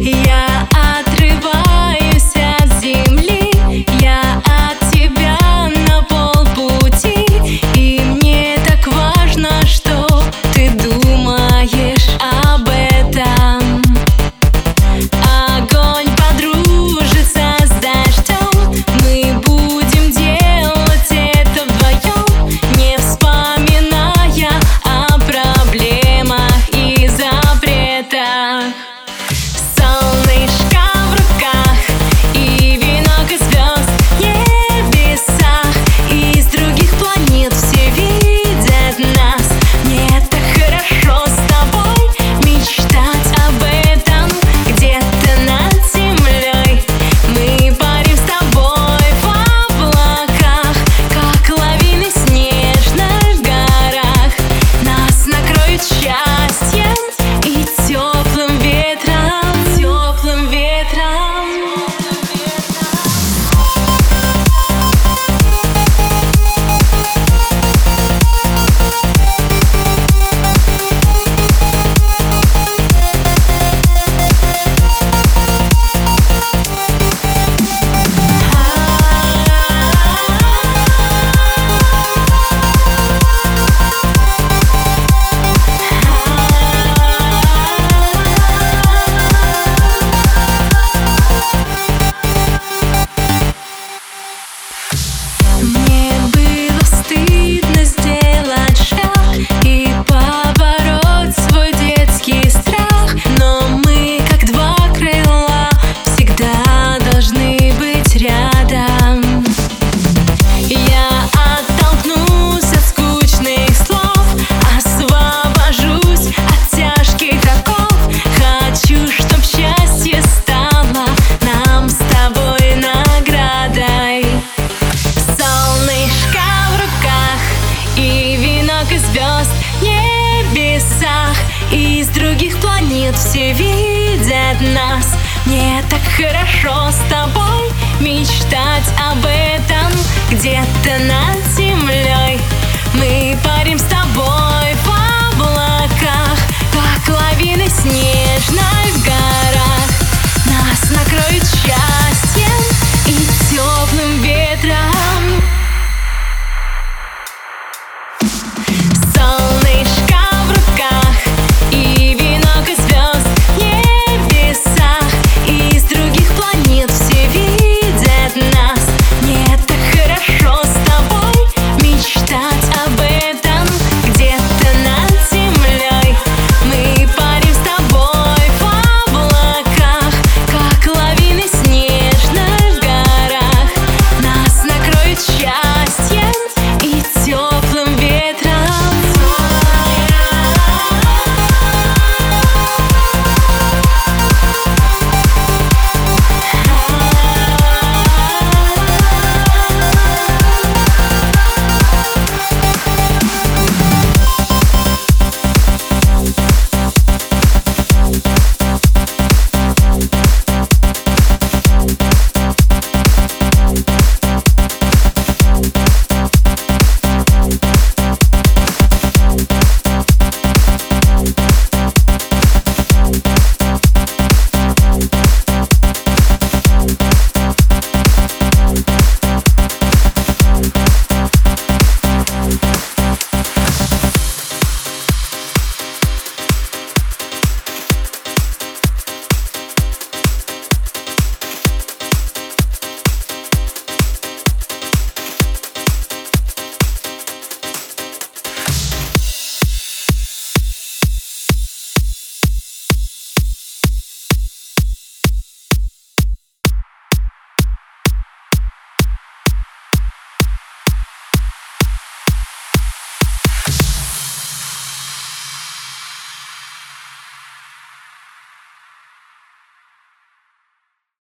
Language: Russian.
Yeah. от нас. Мне так хорошо с тобой Мечтать об этом. Где-то над землей Мы парим с тобой в облаках. Как лавины снежной в горах Нас накроет счастье.